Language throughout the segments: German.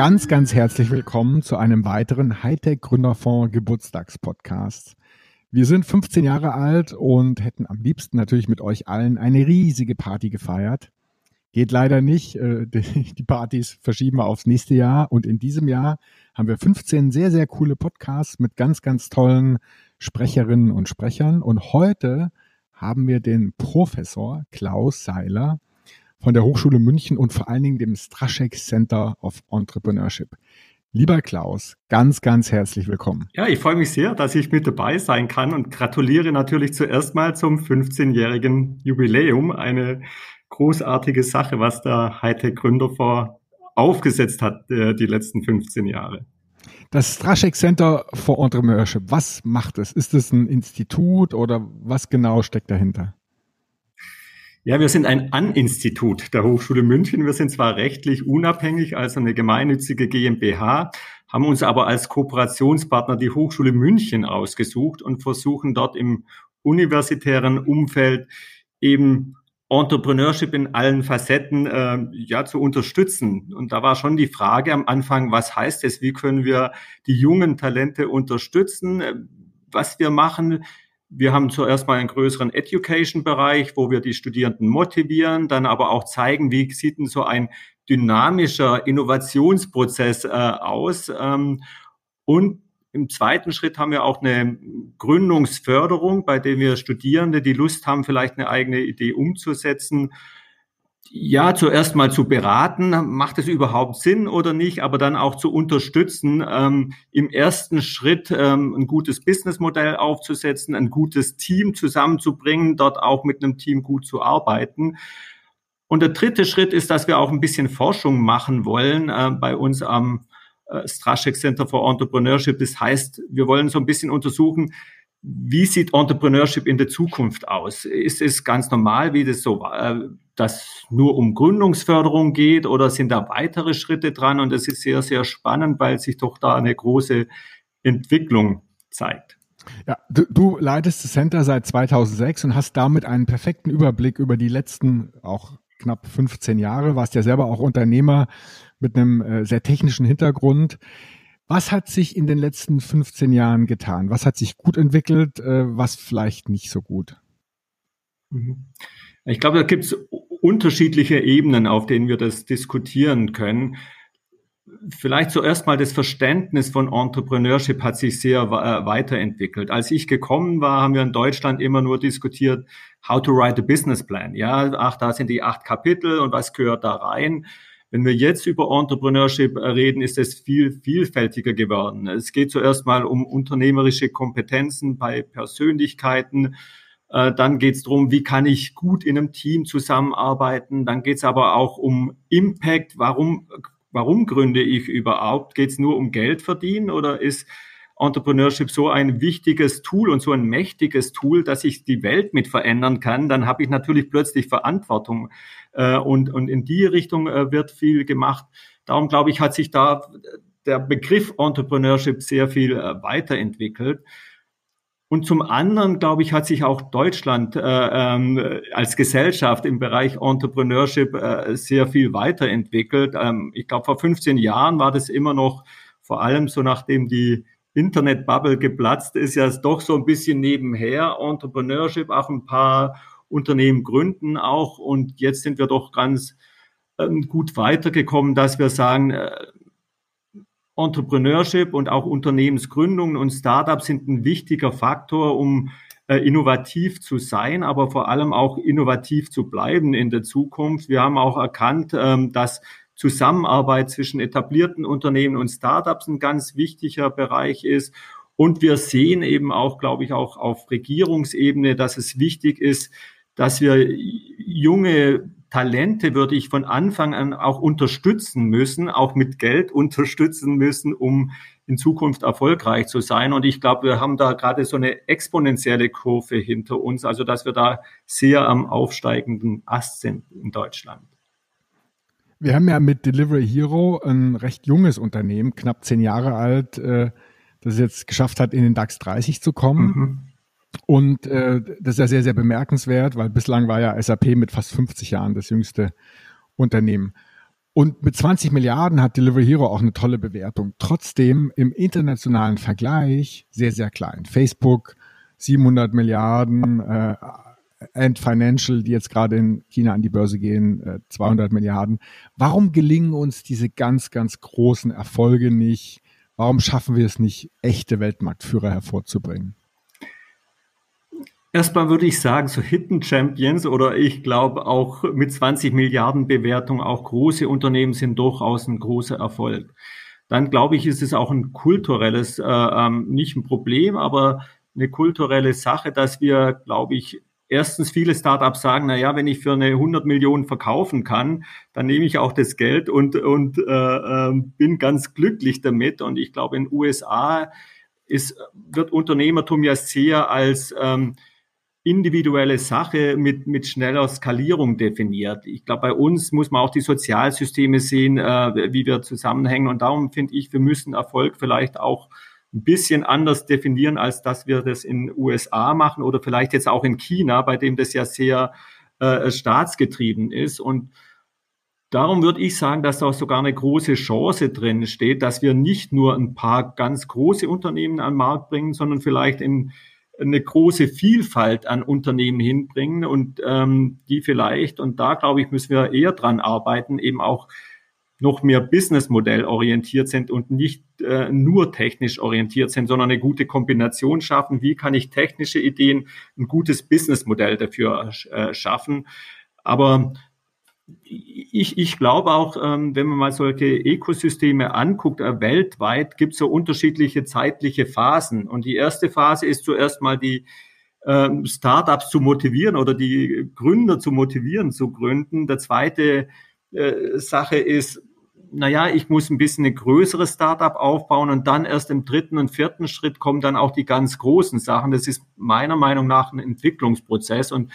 ganz, ganz herzlich willkommen zu einem weiteren Hightech Gründerfonds Geburtstagspodcast. Wir sind 15 Jahre alt und hätten am liebsten natürlich mit euch allen eine riesige Party gefeiert. Geht leider nicht. Äh, die Partys verschieben wir aufs nächste Jahr. Und in diesem Jahr haben wir 15 sehr, sehr coole Podcasts mit ganz, ganz tollen Sprecherinnen und Sprechern. Und heute haben wir den Professor Klaus Seiler von der Hochschule München und vor allen Dingen dem Straschek Center of Entrepreneurship. Lieber Klaus, ganz, ganz herzlich willkommen. Ja, ich freue mich sehr, dass ich mit dabei sein kann und gratuliere natürlich zuerst mal zum 15-jährigen Jubiläum. Eine großartige Sache, was der Hightech Gründerfonds aufgesetzt hat, äh, die letzten 15 Jahre. Das Straschek Center for Entrepreneurship, was macht es? Ist es ein Institut oder was genau steckt dahinter? Ja, wir sind ein An-Institut der Hochschule München. Wir sind zwar rechtlich unabhängig, also eine gemeinnützige GmbH, haben uns aber als Kooperationspartner die Hochschule München ausgesucht und versuchen dort im universitären Umfeld eben Entrepreneurship in allen Facetten äh, ja zu unterstützen. Und da war schon die Frage am Anfang, was heißt es? Wie können wir die jungen Talente unterstützen? Was wir machen, wir haben zuerst mal einen größeren Education-Bereich, wo wir die Studierenden motivieren, dann aber auch zeigen, wie sieht denn so ein dynamischer Innovationsprozess äh, aus. Ähm, und im zweiten Schritt haben wir auch eine Gründungsförderung, bei der wir Studierende, die Lust haben, vielleicht eine eigene Idee umzusetzen, ja, zuerst mal zu beraten, macht es überhaupt Sinn oder nicht, aber dann auch zu unterstützen, ähm, im ersten Schritt ähm, ein gutes Businessmodell aufzusetzen, ein gutes Team zusammenzubringen, dort auch mit einem Team gut zu arbeiten. Und der dritte Schritt ist, dass wir auch ein bisschen Forschung machen wollen äh, bei uns am äh, Straschek Center for Entrepreneurship. Das heißt, wir wollen so ein bisschen untersuchen, wie sieht Entrepreneurship in der Zukunft aus? Ist es ganz normal, wie das so war, äh, dass nur um Gründungsförderung geht oder sind da weitere Schritte dran? Und es ist sehr, sehr spannend, weil sich doch da eine große Entwicklung zeigt. Ja, du, du leitest das Center seit 2006 und hast damit einen perfekten Überblick über die letzten auch knapp 15 Jahre, warst ja selber auch Unternehmer mit einem äh, sehr technischen Hintergrund. Was hat sich in den letzten 15 Jahren getan? Was hat sich gut entwickelt, äh, was vielleicht nicht so gut? Mhm. Ich glaube, da gibt es unterschiedliche Ebenen, auf denen wir das diskutieren können. Vielleicht zuerst mal das Verständnis von Entrepreneurship hat sich sehr äh, weiterentwickelt. Als ich gekommen war, haben wir in Deutschland immer nur diskutiert, how to write a business plan. Ja, ach, da sind die acht Kapitel und was gehört da rein? Wenn wir jetzt über Entrepreneurship reden, ist es viel vielfältiger geworden. Es geht zuerst mal um unternehmerische Kompetenzen bei Persönlichkeiten. Äh, dann geht es darum, wie kann ich gut in einem Team zusammenarbeiten. Dann geht es aber auch um Impact. Warum, warum gründe ich überhaupt? Geht es nur um Geld verdienen oder ist Entrepreneurship so ein wichtiges Tool und so ein mächtiges Tool, dass ich die Welt mit verändern kann? Dann habe ich natürlich plötzlich Verantwortung. Äh, und, und in die Richtung äh, wird viel gemacht. Darum glaube ich, hat sich da der Begriff Entrepreneurship sehr viel äh, weiterentwickelt. Und zum anderen, glaube ich, hat sich auch Deutschland äh, ähm, als Gesellschaft im Bereich Entrepreneurship äh, sehr viel weiterentwickelt. Ähm, ich glaube, vor 15 Jahren war das immer noch, vor allem so nachdem die Internetbubble geplatzt ist, ja doch so ein bisschen nebenher. Entrepreneurship, auch ein paar Unternehmen gründen auch. Und jetzt sind wir doch ganz ähm, gut weitergekommen, dass wir sagen, äh, Entrepreneurship und auch Unternehmensgründungen und Startups sind ein wichtiger Faktor, um äh, innovativ zu sein, aber vor allem auch innovativ zu bleiben in der Zukunft. Wir haben auch erkannt, ähm, dass Zusammenarbeit zwischen etablierten Unternehmen und Startups ein ganz wichtiger Bereich ist. Und wir sehen eben auch, glaube ich, auch auf Regierungsebene, dass es wichtig ist, dass wir junge Talente, würde ich von Anfang an auch unterstützen müssen, auch mit Geld unterstützen müssen, um in Zukunft erfolgreich zu sein. Und ich glaube, wir haben da gerade so eine exponentielle Kurve hinter uns, also dass wir da sehr am aufsteigenden Ast sind in Deutschland. Wir haben ja mit Delivery Hero ein recht junges Unternehmen, knapp zehn Jahre alt, äh, das es jetzt geschafft hat, in den DAX 30 zu kommen. Mhm. Und äh, das ist ja sehr, sehr bemerkenswert, weil bislang war ja SAP mit fast 50 Jahren das jüngste Unternehmen. Und mit 20 Milliarden hat Delivery Hero auch eine tolle Bewertung. Trotzdem im internationalen Vergleich sehr, sehr klein. Facebook 700 Milliarden, äh, Ant Financial, die jetzt gerade in China an die Börse gehen, äh, 200 Milliarden. Warum gelingen uns diese ganz, ganz großen Erfolge nicht? Warum schaffen wir es nicht, echte Weltmarktführer hervorzubringen? Erstmal würde ich sagen, so Hidden Champions oder ich glaube auch mit 20 Milliarden Bewertung auch große Unternehmen sind durchaus ein großer Erfolg. Dann glaube ich, ist es auch ein kulturelles, äh, ähm, nicht ein Problem, aber eine kulturelle Sache, dass wir, glaube ich, erstens viele Startups sagen, na ja, wenn ich für eine 100 Millionen verkaufen kann, dann nehme ich auch das Geld und, und äh, äh, bin ganz glücklich damit. Und ich glaube, in den USA ist, wird Unternehmertum ja sehr als ähm, individuelle Sache mit, mit schneller Skalierung definiert. Ich glaube, bei uns muss man auch die Sozialsysteme sehen, äh, wie wir zusammenhängen. Und darum finde ich, wir müssen Erfolg vielleicht auch ein bisschen anders definieren, als dass wir das in USA machen oder vielleicht jetzt auch in China, bei dem das ja sehr äh, staatsgetrieben ist. Und darum würde ich sagen, dass da sogar eine große Chance drin steht, dass wir nicht nur ein paar ganz große Unternehmen an den Markt bringen, sondern vielleicht in eine große Vielfalt an Unternehmen hinbringen und ähm, die vielleicht, und da glaube ich, müssen wir eher dran arbeiten, eben auch noch mehr Businessmodell orientiert sind und nicht äh, nur technisch orientiert sind, sondern eine gute Kombination schaffen. Wie kann ich technische Ideen, ein gutes Businessmodell dafür äh, schaffen? Aber ich, ich glaube auch, ähm, wenn man mal solche Ökosysteme anguckt, äh, weltweit gibt es so unterschiedliche zeitliche Phasen. Und die erste Phase ist zuerst mal die ähm, Startups zu motivieren oder die Gründer zu motivieren zu gründen. Der zweite äh, Sache ist, naja, ich muss ein bisschen eine größere Startup aufbauen und dann erst im dritten und vierten Schritt kommen dann auch die ganz großen Sachen. Das ist meiner Meinung nach ein Entwicklungsprozess und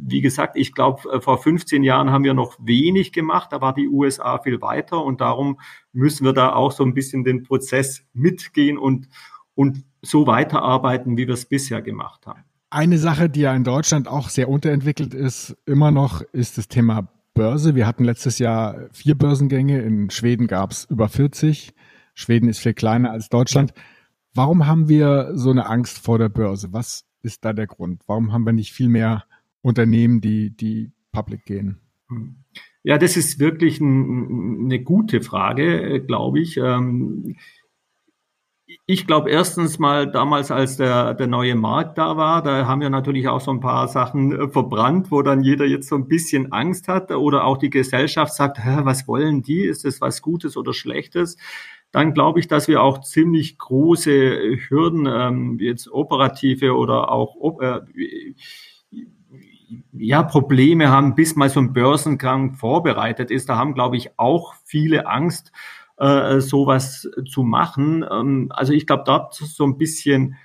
wie gesagt, ich glaube, äh, vor 15 Jahren haben wir noch wenig gemacht, da war die USA viel weiter und darum müssen wir da auch so ein bisschen den Prozess mitgehen und, und so weiterarbeiten, wie wir es bisher gemacht haben. Eine Sache, die ja in Deutschland auch sehr unterentwickelt ist, immer noch, ist das Thema Börse. Wir hatten letztes Jahr vier Börsengänge. In Schweden gab es über 40. Schweden ist viel kleiner als Deutschland. Warum haben wir so eine Angst vor der Börse? Was ist da der Grund? Warum haben wir nicht viel mehr Unternehmen, die, die public gehen? Ja, das ist wirklich ein, eine gute Frage, glaube ich. Ähm, ich glaube erstens mal damals, als der, der neue Markt da war, da haben wir natürlich auch so ein paar Sachen äh, verbrannt, wo dann jeder jetzt so ein bisschen Angst hat oder auch die Gesellschaft sagt, Hä, was wollen die? Ist das was Gutes oder Schlechtes? Dann glaube ich, dass wir auch ziemlich große Hürden, ähm, jetzt operative oder auch äh, ja, Probleme haben, bis mal so ein Börsengang vorbereitet ist. Da haben, glaube ich, auch viele Angst äh, sowas zu machen. Ähm, also ich glaube, dort so ein bisschen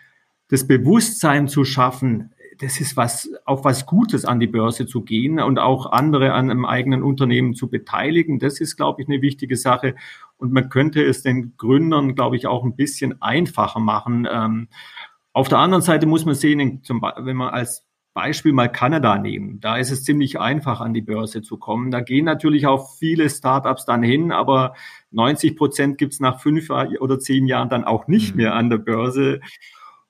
das Bewusstsein zu schaffen, das ist was, auch was Gutes an die Börse zu gehen und auch andere an einem eigenen Unternehmen zu beteiligen. Das ist, glaube ich, eine wichtige Sache. Und man könnte es den Gründern, glaube ich, auch ein bisschen einfacher machen. Ähm, auf der anderen Seite muss man sehen, wenn man als Beispiel mal Kanada nehmen. Da ist es ziemlich einfach, an die Börse zu kommen. Da gehen natürlich auch viele Startups dann hin, aber 90 Prozent gibt's nach fünf oder zehn Jahren dann auch nicht mhm. mehr an der Börse.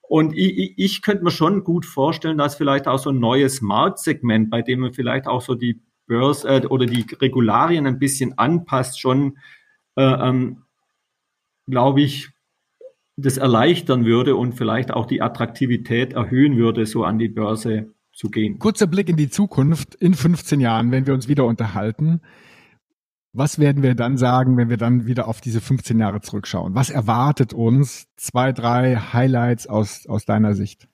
Und ich, ich könnte mir schon gut vorstellen, dass vielleicht auch so ein neues Marktsegment, bei dem man vielleicht auch so die Börse äh, oder die Regularien ein bisschen anpasst, schon, äh, ähm, glaube ich, das erleichtern würde und vielleicht auch die Attraktivität erhöhen würde, so an die Börse zu gehen. Kurzer Blick in die Zukunft. In 15 Jahren, wenn wir uns wieder unterhalten, was werden wir dann sagen, wenn wir dann wieder auf diese 15 Jahre zurückschauen? Was erwartet uns? Zwei, drei Highlights aus, aus deiner Sicht?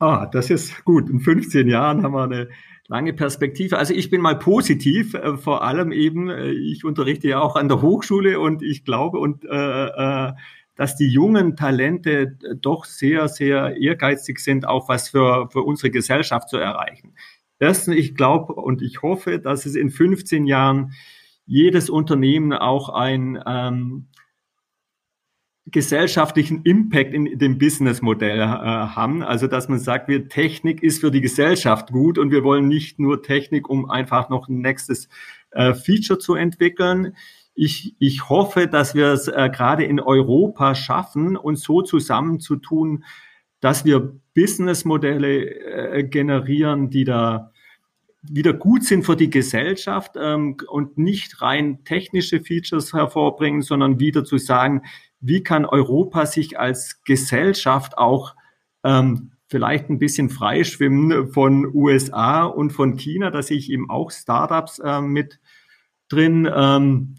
Ah, das ist gut. In 15 Jahren haben wir eine lange Perspektive. Also ich bin mal positiv, äh, vor allem eben, äh, ich unterrichte ja auch an der Hochschule und ich glaube und äh, äh, dass die jungen Talente doch sehr, sehr ehrgeizig sind, auch was für, für unsere Gesellschaft zu erreichen. Erstens, ich glaube und ich hoffe, dass es in 15 Jahren jedes Unternehmen auch ein, ähm, gesellschaftlichen Impact in dem Businessmodell äh, haben. Also dass man sagt, wir Technik ist für die Gesellschaft gut und wir wollen nicht nur Technik, um einfach noch ein nächstes äh, Feature zu entwickeln. Ich, ich hoffe, dass wir es äh, gerade in Europa schaffen, uns so zusammenzutun, dass wir Businessmodelle äh, generieren, die da wieder gut sind für die Gesellschaft ähm, und nicht rein technische Features hervorbringen, sondern wieder zu sagen, wie kann Europa sich als Gesellschaft auch ähm, vielleicht ein bisschen freischwimmen von USA und von China, da sehe ich eben auch Startups äh, mit drin. Ähm,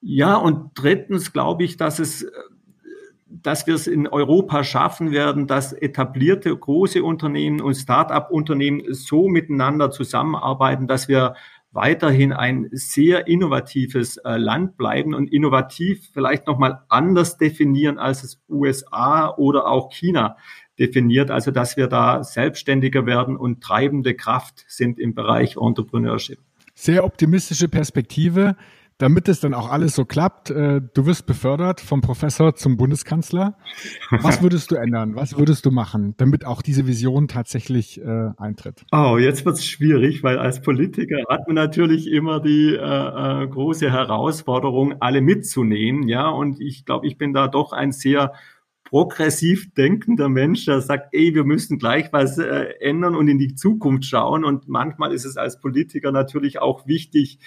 ja, und drittens glaube ich, dass es dass wir es in Europa schaffen werden, dass etablierte große Unternehmen und Start-up-Unternehmen so miteinander zusammenarbeiten, dass wir weiterhin ein sehr innovatives äh, Land bleiben und innovativ vielleicht nochmal anders definieren, als es USA oder auch China definiert. Also dass wir da selbstständiger werden und treibende Kraft sind im Bereich Entrepreneurship. Sehr optimistische Perspektive damit es dann auch alles so klappt, äh, du wirst befördert vom Professor zum Bundeskanzler. Was würdest du ändern? Was würdest du machen, damit auch diese Vision tatsächlich äh, eintritt? Oh, jetzt wird es schwierig, weil als Politiker hat man natürlich immer die äh, äh, große Herausforderung, alle mitzunehmen. Ja, und ich glaube, ich bin da doch ein sehr progressiv denkender Mensch, der sagt, ey, wir müssen gleich was äh, ändern und in die Zukunft schauen. Und manchmal ist es als Politiker natürlich auch wichtig,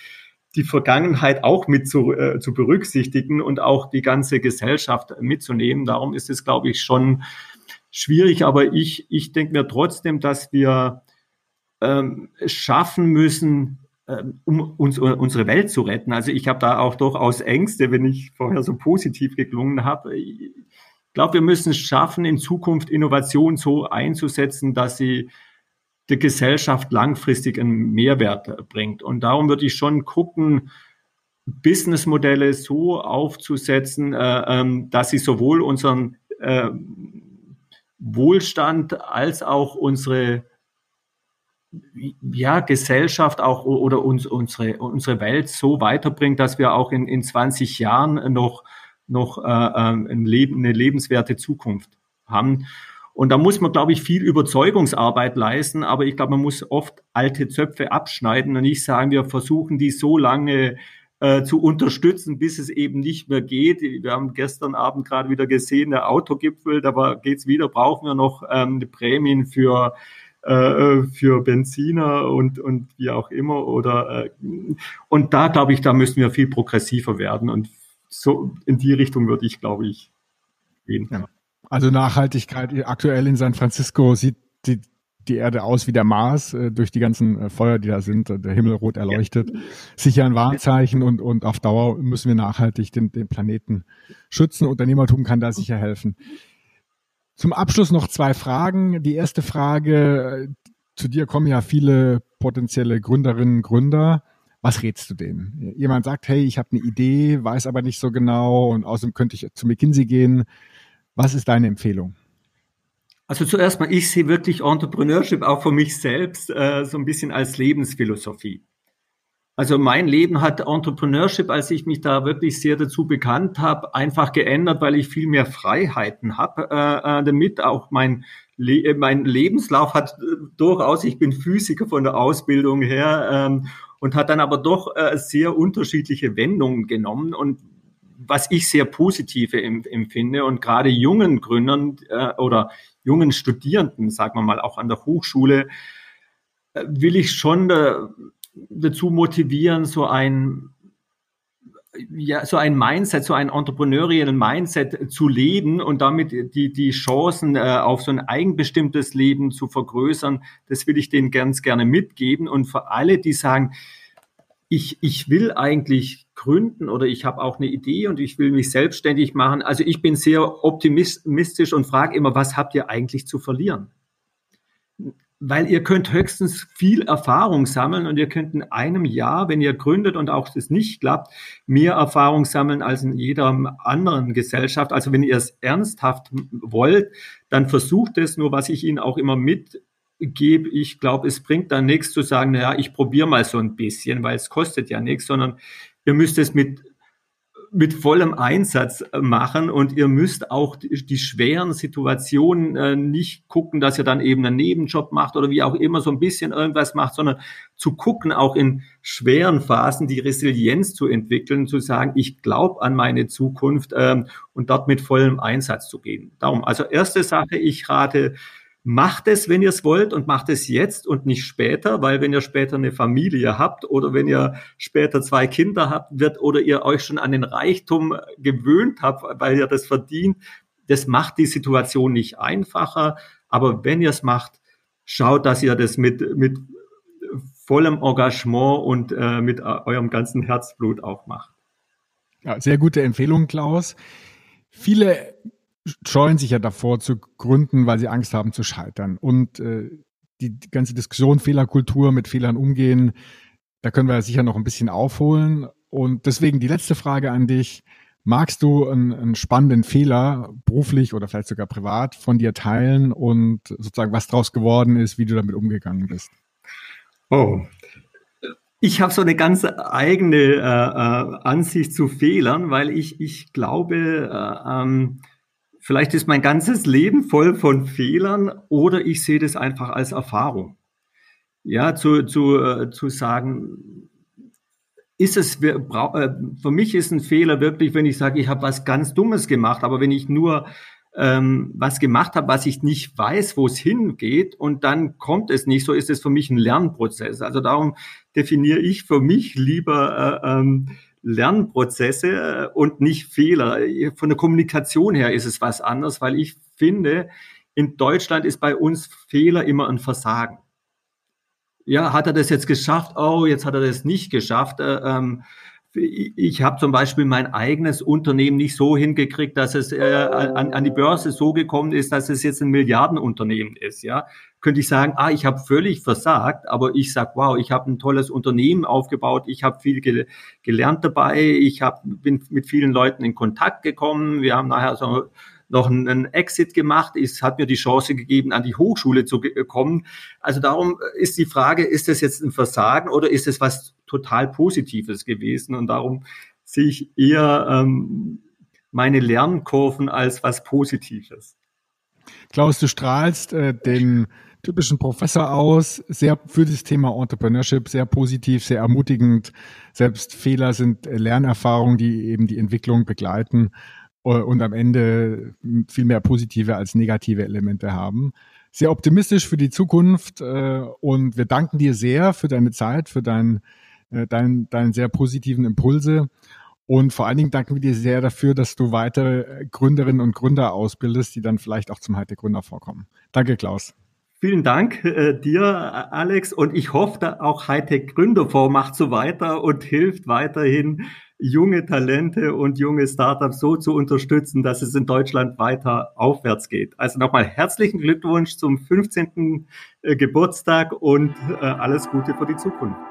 die Vergangenheit auch mit zu, äh, zu berücksichtigen und auch die ganze Gesellschaft mitzunehmen. Darum ist es, glaube ich, schon schwierig. Aber ich, ich denke mir trotzdem, dass wir ähm, schaffen müssen, ähm, um uns, unsere Welt zu retten. Also ich habe da auch durchaus Ängste, wenn ich vorher so positiv geklungen habe. Ich glaube, wir müssen es schaffen, in Zukunft Innovation so einzusetzen, dass sie der Gesellschaft langfristig einen Mehrwert bringt. Und darum würde ich schon gucken, Businessmodelle so aufzusetzen, äh, ähm, dass sie sowohl unseren äh, Wohlstand als auch unsere ja, Gesellschaft auch oder uns, unsere, unsere Welt so weiterbringt, dass wir auch in, in 20 Jahren noch, noch äh, ähm, ein Leben, eine lebenswerte Zukunft haben. Und da muss man, glaube ich, viel Überzeugungsarbeit leisten, aber ich glaube, man muss oft alte Zöpfe abschneiden und nicht sagen, wir versuchen die so lange äh, zu unterstützen, bis es eben nicht mehr geht. Wir haben gestern Abend gerade wieder gesehen, der Autogipfel, da geht's wieder, brauchen wir noch ähm, Prämien für äh, für Benziner und, und wie auch immer. Oder äh, und da glaube ich, da müssen wir viel progressiver werden. Und so in die Richtung würde ich, glaube ich, gehen. Ja. Also Nachhaltigkeit aktuell in San Francisco sieht die, die Erde aus wie der Mars äh, durch die ganzen äh, Feuer, die da sind, der Himmel rot erleuchtet. Sicher ein Warnzeichen und, und auf Dauer müssen wir nachhaltig den, den Planeten schützen. Unternehmertum kann da sicher helfen. Zum Abschluss noch zwei Fragen. Die erste Frage, äh, zu dir kommen ja viele potenzielle Gründerinnen, Gründer. Was rätst du denen? Jemand sagt, hey, ich habe eine Idee, weiß aber nicht so genau und außerdem könnte ich zu McKinsey gehen. Was ist deine Empfehlung? Also zuerst mal, ich sehe wirklich Entrepreneurship auch für mich selbst äh, so ein bisschen als Lebensphilosophie. Also mein Leben hat Entrepreneurship, als ich mich da wirklich sehr dazu bekannt habe, einfach geändert, weil ich viel mehr Freiheiten habe äh, äh damit. Auch mein, Le mein Lebenslauf hat äh, durchaus, ich bin Physiker von der Ausbildung her ähm, und hat dann aber doch äh, sehr unterschiedliche Wendungen genommen. Und was ich sehr positive empfinde und gerade jungen Gründern äh, oder jungen Studierenden, sagen wir mal, auch an der Hochschule, äh, will ich schon äh, dazu motivieren, so ein ja, so ein Mindset, so ein entrepreneuriellen Mindset zu leben und damit die, die Chancen äh, auf so ein eigenbestimmtes Leben zu vergrößern, das will ich denen ganz gerne mitgeben. Und für alle, die sagen, ich, ich will eigentlich gründen oder ich habe auch eine Idee und ich will mich selbstständig machen. Also ich bin sehr optimistisch und frage immer, was habt ihr eigentlich zu verlieren? Weil ihr könnt höchstens viel Erfahrung sammeln und ihr könnt in einem Jahr, wenn ihr gründet und auch das nicht klappt, mehr Erfahrung sammeln als in jeder anderen Gesellschaft. Also wenn ihr es ernsthaft wollt, dann versucht es. Nur was ich Ihnen auch immer mit gebe, ich glaube, es bringt dann nichts zu sagen, naja, ich probiere mal so ein bisschen, weil es kostet ja nichts, sondern ihr müsst es mit mit vollem Einsatz äh, machen und ihr müsst auch die, die schweren Situationen äh, nicht gucken, dass ihr dann eben einen Nebenjob macht oder wie auch immer so ein bisschen irgendwas macht, sondern zu gucken, auch in schweren Phasen die Resilienz zu entwickeln, zu sagen, ich glaube an meine Zukunft ähm, und dort mit vollem Einsatz zu gehen. Darum, also erste Sache, ich rate Macht es, wenn ihr es wollt und macht es jetzt und nicht später, weil wenn ihr später eine Familie habt oder wenn ihr später zwei Kinder habt, wird oder ihr euch schon an den Reichtum gewöhnt habt, weil ihr das verdient, das macht die Situation nicht einfacher. Aber wenn ihr es macht, schaut, dass ihr das mit, mit vollem Engagement und äh, mit eurem ganzen Herzblut auch macht. Ja, sehr gute Empfehlung, Klaus. Viele scheuen sich ja davor zu gründen, weil sie Angst haben zu scheitern. Und äh, die, ganze Diskussion Fehlerkultur, mit Fehlern umgehen, da können wir sicher noch ein bisschen aufholen. Und deswegen die letzte Frage an dich. Magst du einen, einen spannenden Fehler, beruflich oder vielleicht sogar privat, von dir teilen und sozusagen was draus geworden ist, wie du damit umgegangen bist? Oh, ich habe so eine ganz eigene äh, äh, Ansicht zu Fehlern, weil ich, ich glaube, äh, ähm, Vielleicht ist mein ganzes Leben voll von Fehlern oder ich sehe das einfach als Erfahrung. Ja, zu, zu, äh, zu sagen, ist es, äh, für mich ist ein Fehler wirklich, wenn ich sage, ich habe was ganz Dummes gemacht, aber wenn ich nur ähm, was gemacht habe, was ich nicht weiß, wo es hingeht und dann kommt es nicht, so ist es für mich ein Lernprozess. Also darum definiere ich für mich lieber äh, ähm, Lernprozesse äh, und nicht Fehler. Von der Kommunikation her ist es was anderes, weil ich finde, in Deutschland ist bei uns Fehler immer ein Versagen. Ja, hat er das jetzt geschafft? Oh, jetzt hat er das nicht geschafft. Äh, ähm, ich habe zum Beispiel mein eigenes Unternehmen nicht so hingekriegt, dass es äh, an, an die Börse so gekommen ist, dass es jetzt ein Milliardenunternehmen ist. Ja, könnte ich sagen, ah, ich habe völlig versagt, aber ich sag, wow, ich habe ein tolles Unternehmen aufgebaut, ich habe viel gel gelernt dabei, ich hab, bin mit vielen Leuten in Kontakt gekommen, wir haben nachher so noch einen Exit gemacht. Es hat mir die Chance gegeben, an die Hochschule zu kommen. Also darum ist die Frage, ist das jetzt ein Versagen oder ist es was total Positives gewesen? Und darum sehe ich eher ähm, meine Lernkurven als was Positives. Klaus, du strahlst äh, den typischen Professor aus, sehr für das Thema Entrepreneurship, sehr positiv, sehr ermutigend. Selbst Fehler sind Lernerfahrungen, die eben die Entwicklung begleiten. Äh, und am Ende viel mehr positive als negative Elemente haben. Sehr optimistisch für die Zukunft äh, und wir danken dir sehr für deine Zeit, für deinen äh, dein, deinen sehr positiven Impulse. Und vor allen Dingen danken wir dir sehr dafür, dass du weitere Gründerinnen und Gründer ausbildest, die dann vielleicht auch zum Hightech Gründer vorkommen. Danke, Klaus. Vielen Dank äh, dir, Alex. Und ich hoffe, auch Hightech Gründerfonds macht so weiter und hilft weiterhin, junge Talente und junge Startups so zu unterstützen, dass es in Deutschland weiter aufwärts geht. Also nochmal herzlichen Glückwunsch zum 15. Äh, Geburtstag und äh, alles Gute für die Zukunft.